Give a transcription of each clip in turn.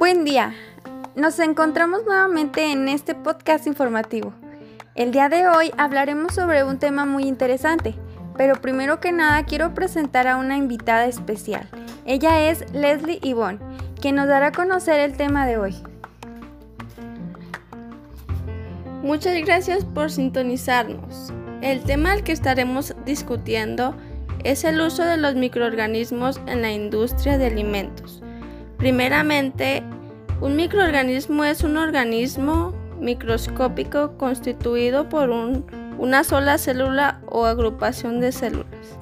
Buen día. Nos encontramos nuevamente en este podcast informativo. El día de hoy hablaremos sobre un tema muy interesante, pero primero que nada quiero presentar a una invitada especial. Ella es Leslie Yvonne, quien nos dará a conocer el tema de hoy. Muchas gracias por sintonizarnos. El tema al que estaremos discutiendo es el uso de los microorganismos en la industria de alimentos. Primeramente, un microorganismo es un organismo microscópico constituido por una sola célula o agrupación de células.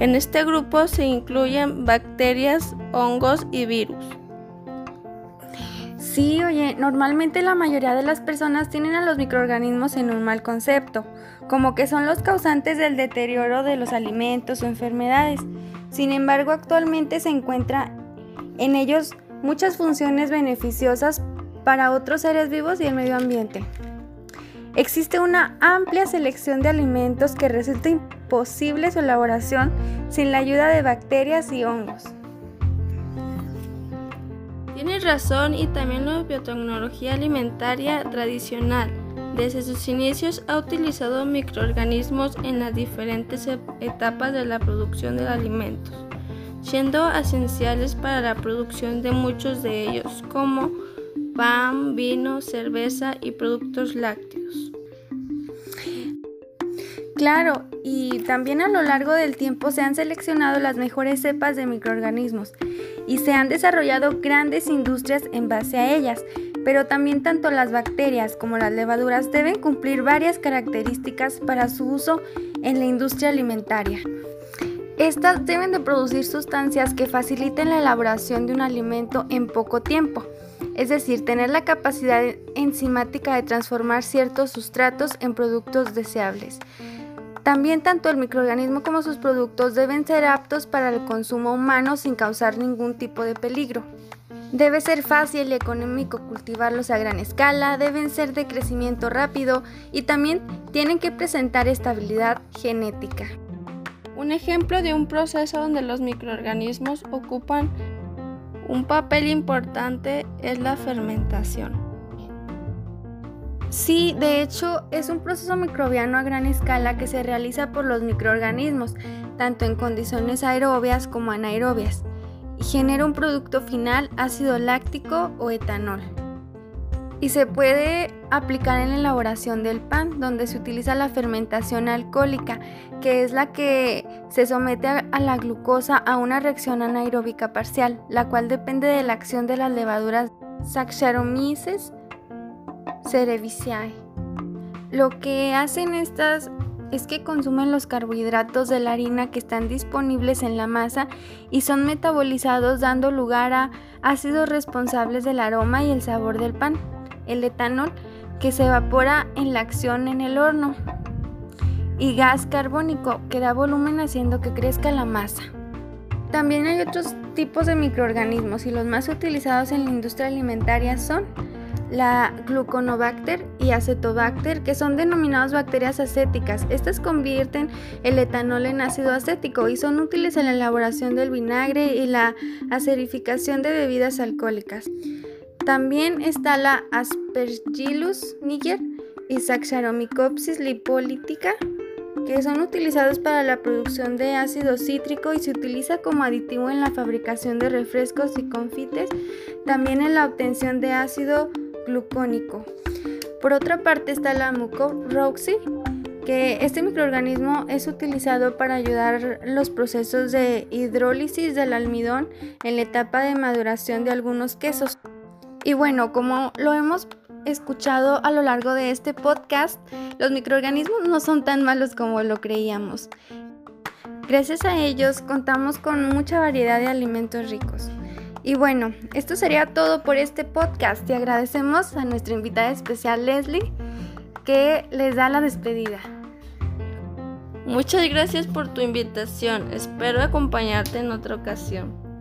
En este grupo se incluyen bacterias, hongos y virus. Sí, oye, normalmente la mayoría de las personas tienen a los microorganismos en un mal concepto, como que son los causantes del deterioro de los alimentos o enfermedades. Sin embargo, actualmente se encuentra en ellos muchas funciones beneficiosas para otros seres vivos y el medio ambiente. Existe una amplia selección de alimentos que resulta imposible su elaboración sin la ayuda de bacterias y hongos. Tienes razón y también la biotecnología alimentaria tradicional desde sus inicios ha utilizado microorganismos en las diferentes etapas de la producción de alimentos siendo esenciales para la producción de muchos de ellos, como pan, vino, cerveza y productos lácteos. Claro, y también a lo largo del tiempo se han seleccionado las mejores cepas de microorganismos y se han desarrollado grandes industrias en base a ellas, pero también tanto las bacterias como las levaduras deben cumplir varias características para su uso en la industria alimentaria. Estas deben de producir sustancias que faciliten la elaboración de un alimento en poco tiempo, es decir, tener la capacidad enzimática de transformar ciertos sustratos en productos deseables. También tanto el microorganismo como sus productos deben ser aptos para el consumo humano sin causar ningún tipo de peligro. Debe ser fácil y económico cultivarlos a gran escala, deben ser de crecimiento rápido y también tienen que presentar estabilidad genética. Un ejemplo de un proceso donde los microorganismos ocupan un papel importante es la fermentación. Sí, de hecho es un proceso microbiano a gran escala que se realiza por los microorganismos, tanto en condiciones aerobias como anaerobias, y genera un producto final ácido láctico o etanol y se puede aplicar en la elaboración del pan, donde se utiliza la fermentación alcohólica, que es la que se somete a, la glucosa a una reacción anaeróbica parcial, la cual depende de la acción de las levaduras Saccharomyces cerevisiae. Lo que hacen estas es que consumen los carbohidratos de la harina que están disponibles en la masa y son metabolizados dando lugar a ácidos responsables del aroma y el sabor del pan el etanol que se evapora en la acción en el horno y gas carbónico que da volumen haciendo que crezca la masa. También hay otros tipos de microorganismos y los más utilizados en la industria alimentaria son la gluconobacter y acetobacter, que son denominados bacterias acéticas. Estas convierten el etanol en ácido acético y son útiles en la elaboración del vinagre y la acerificación de bebidas alcohólicas. También está la Aspergillus niger y Saccharomycopsis lipolítica, que son utilizados para la producción de ácido cítrico y se utiliza como aditivo en la fabricación de refrescos y confites, también en la obtención de ácido glucónico. Por otra parte está la Mucorrhoxi, que este microorganismo es utilizado para ayudar los procesos de hidrólisis del almidón en la etapa de maduración de algunos quesos. Y bueno, como lo hemos escuchado a lo largo de este podcast, los microorganismos no son tan malos como lo creíamos. Gracias a ellos contamos con mucha variedad de alimentos ricos. Y bueno, esto sería todo por este podcast y agradecemos a nuestra invitada especial Leslie que les da la despedida. Muchas gracias por tu invitación, espero acompañarte en otra ocasión.